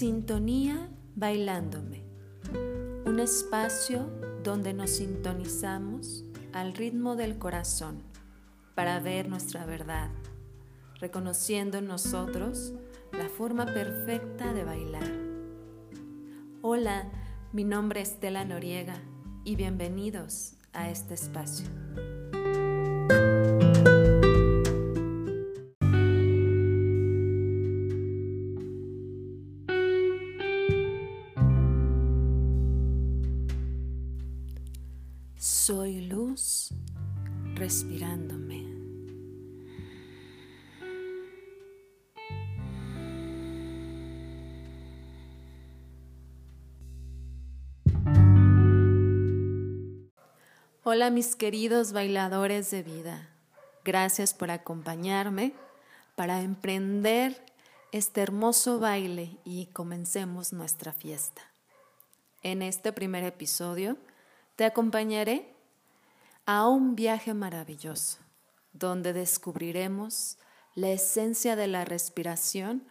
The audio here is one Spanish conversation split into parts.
Sintonía Bailándome, un espacio donde nos sintonizamos al ritmo del corazón para ver nuestra verdad, reconociendo en nosotros la forma perfecta de bailar. Hola, mi nombre es Estela Noriega y bienvenidos a este espacio. Soy luz respirándome. Hola mis queridos bailadores de vida. Gracias por acompañarme para emprender este hermoso baile y comencemos nuestra fiesta. En este primer episodio te acompañaré a un viaje maravilloso donde descubriremos la esencia de la respiración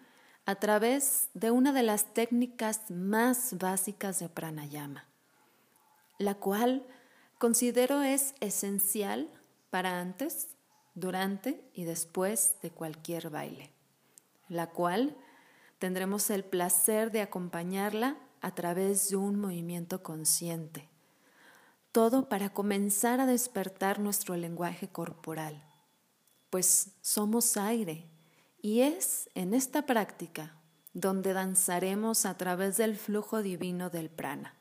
a través de una de las técnicas más básicas de pranayama, la cual considero es esencial para antes, durante y después de cualquier baile, la cual tendremos el placer de acompañarla a través de un movimiento consciente todo para comenzar a despertar nuestro lenguaje corporal, pues somos aire y es en esta práctica donde danzaremos a través del flujo divino del prana,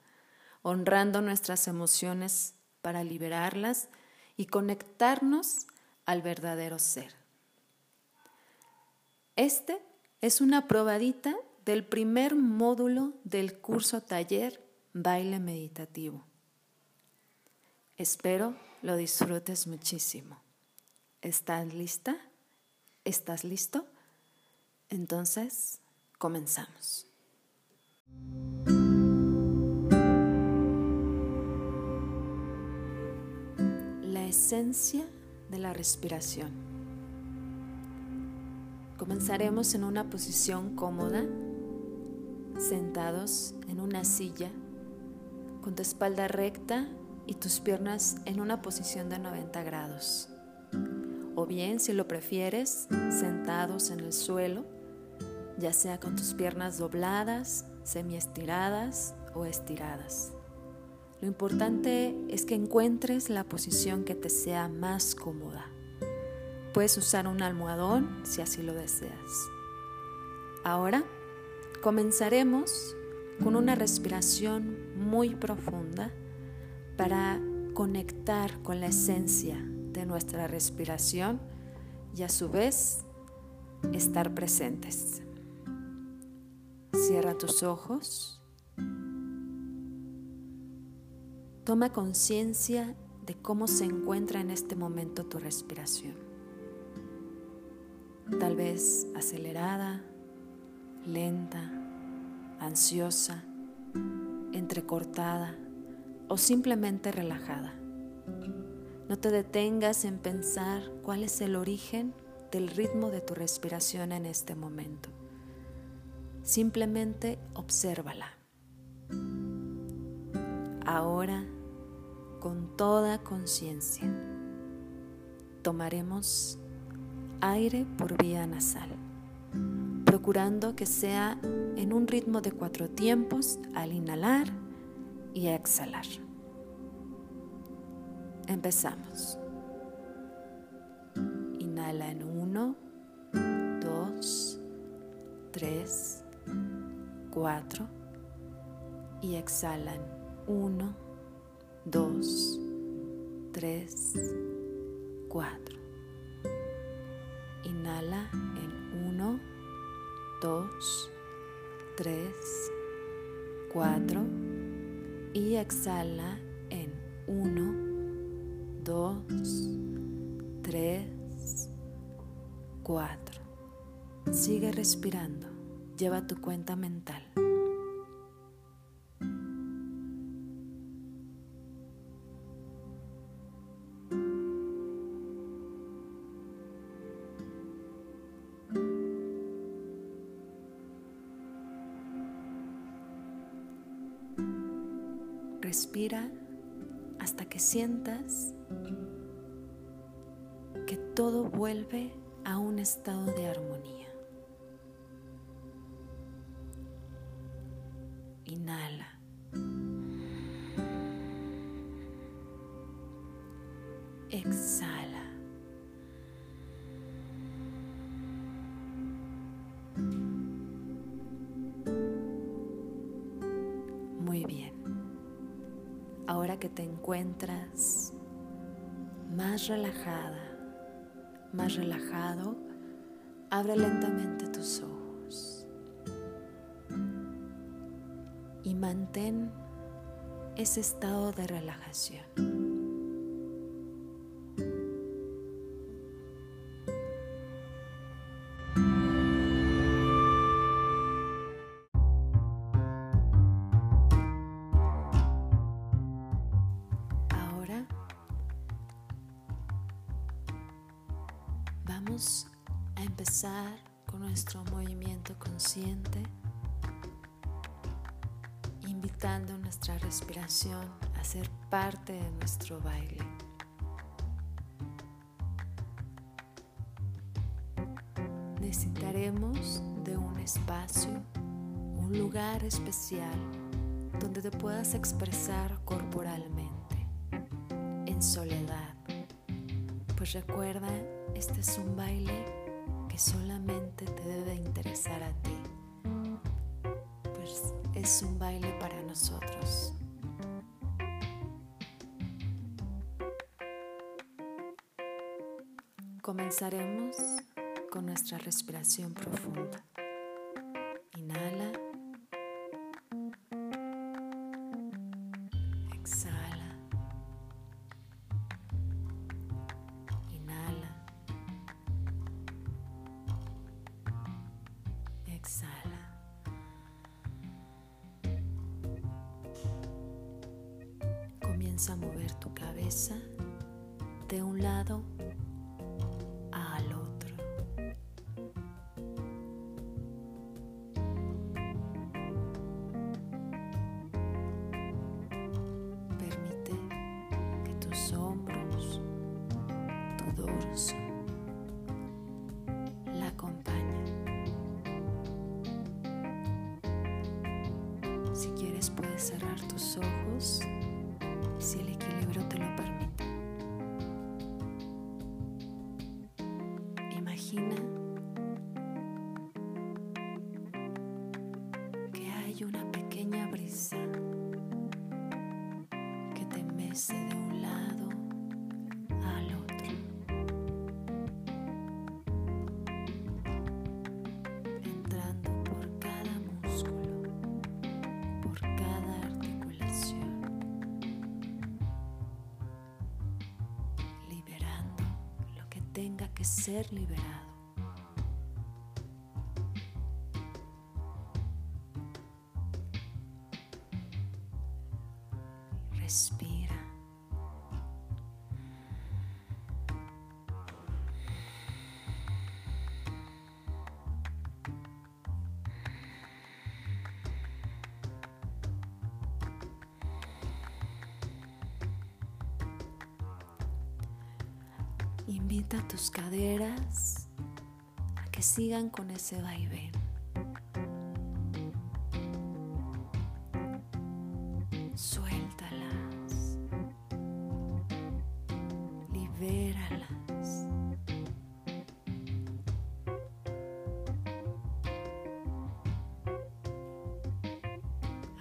honrando nuestras emociones para liberarlas y conectarnos al verdadero ser. Este es una probadita del primer módulo del curso taller Baile Meditativo. Espero lo disfrutes muchísimo. ¿Estás lista? ¿Estás listo? Entonces, comenzamos. La esencia de la respiración. Comenzaremos en una posición cómoda, sentados en una silla, con tu espalda recta y tus piernas en una posición de 90 grados. O bien, si lo prefieres, sentados en el suelo, ya sea con tus piernas dobladas, semiestiradas o estiradas. Lo importante es que encuentres la posición que te sea más cómoda. Puedes usar un almohadón si así lo deseas. Ahora comenzaremos con una respiración muy profunda para conectar con la esencia de nuestra respiración y a su vez estar presentes. Cierra tus ojos. Toma conciencia de cómo se encuentra en este momento tu respiración. Tal vez acelerada, lenta, ansiosa, entrecortada o simplemente relajada. No te detengas en pensar cuál es el origen del ritmo de tu respiración en este momento. Simplemente obsérvala. Ahora, con toda conciencia, tomaremos aire por vía nasal, procurando que sea en un ritmo de cuatro tiempos al inhalar y exhalar. Empezamos. Inhala en 1, 2, 3, 4 y exhala en 1, 2, 3, 4. Inhala en 1, 2, 3, 4 y exhala en 1, 2, 3, 4. Sigue respirando, lleva tu cuenta mental. Sientas que todo vuelve a un estado de armonía. Más relajada, más relajado, abre lentamente tus ojos y mantén ese estado de relajación. A empezar con nuestro movimiento consciente, invitando nuestra respiración a ser parte de nuestro baile. Necesitaremos de un espacio, un lugar especial donde te puedas expresar corporalmente, en soledad. Recuerda este es un baile que solamente te debe interesar a ti, pues es un baile para nosotros. Comenzaremos con nuestra respiración profunda. Inhala. Comienza a mover tu cabeza de un lado al otro. Permite que tus hombros, tu dorso, la acompañen. Si quieres puedes cerrar tus ojos si que ser liberado. Respira. Tus caderas a que sigan con ese vaivén. Suéltalas. Libéralas.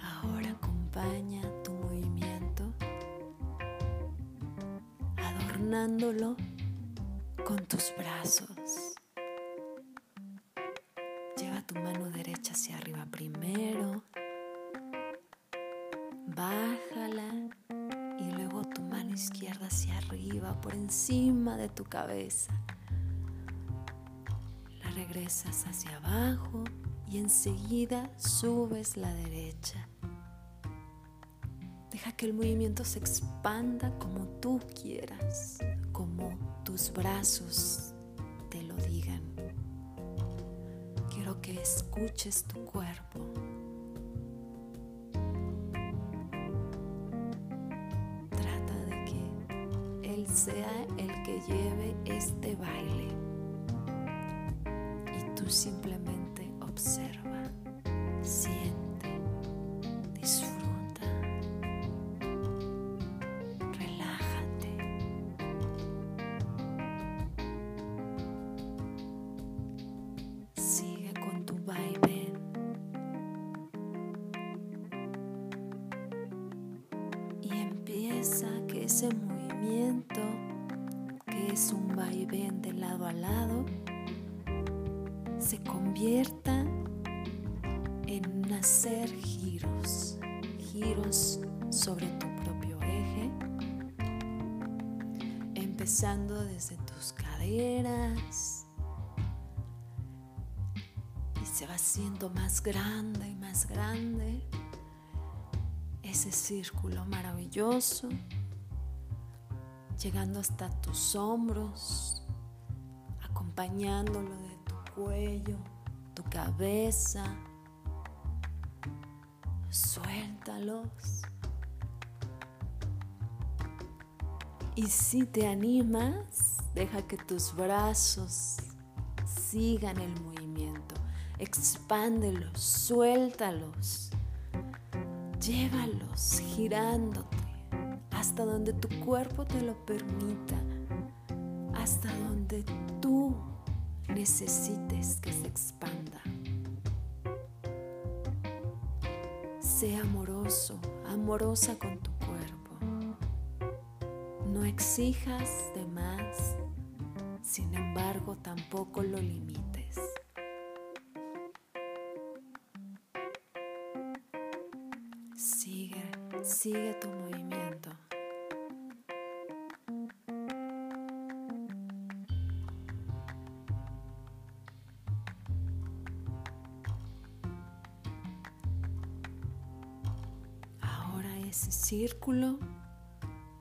Ahora acompaña tu movimiento adornándolo con tus brazos. Lleva tu mano derecha hacia arriba primero. Bájala y luego tu mano izquierda hacia arriba por encima de tu cabeza. La regresas hacia abajo y enseguida subes la derecha. Deja que el movimiento se expanda como tú quieras, como tus brazos te lo digan. Quiero que escuches tu cuerpo. Trata de que Él sea el que lleve este baile y tú simplemente observa. Desde tus caderas y se va haciendo más grande y más grande ese círculo maravilloso, llegando hasta tus hombros, acompañándolo de tu cuello, tu cabeza. Suéltalos. Y si te animas, deja que tus brazos sigan el movimiento. Expándelos, suéltalos. Llévalos girándote hasta donde tu cuerpo te lo permita, hasta donde tú necesites que se expanda. Sé amoroso, amorosa con tu. No exijas de más, sin embargo tampoco lo limites. Sigue, sigue tu movimiento. Ahora ese círculo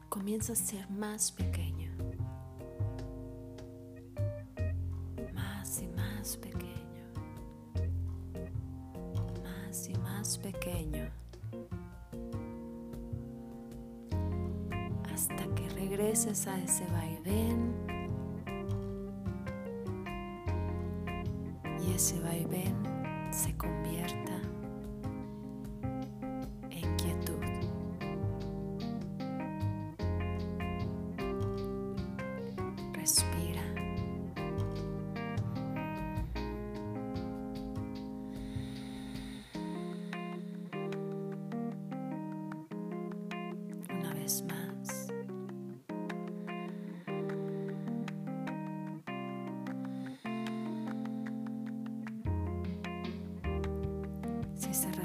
comienza a ser más pequeño. Más y más pequeño. Más y más pequeño. Hasta que regreses a ese vaivén. Y ese vaivén se convierta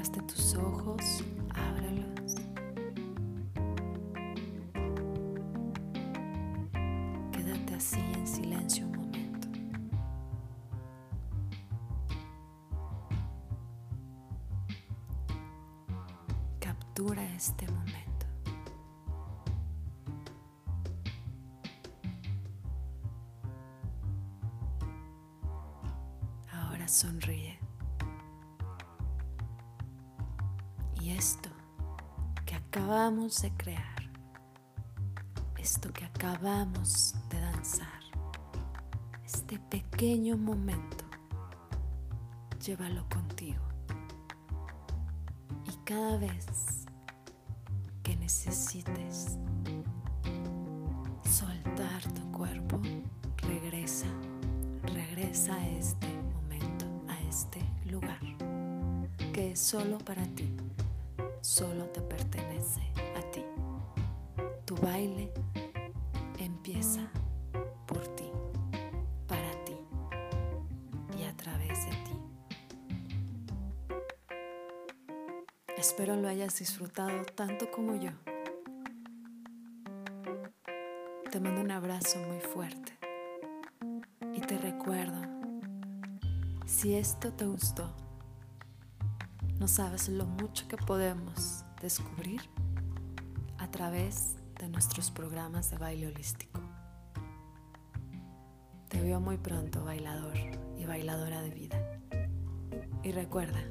cerraste tus ojos, ábralos. Quédate así en silencio un momento. Captura este momento. Ahora sonríe. Y esto que acabamos de crear, esto que acabamos de danzar, este pequeño momento, llévalo contigo. Y cada vez que necesites soltar tu cuerpo, regresa, regresa a este momento, a este lugar, que es solo para ti solo te pertenece a ti. Tu baile empieza por ti, para ti y a través de ti. Espero lo hayas disfrutado tanto como yo. Te mando un abrazo muy fuerte y te recuerdo, si esto te gustó, no sabes lo mucho que podemos descubrir a través de nuestros programas de baile holístico. Te veo muy pronto, bailador y bailadora de vida. Y recuerda,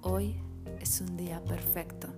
hoy es un día perfecto.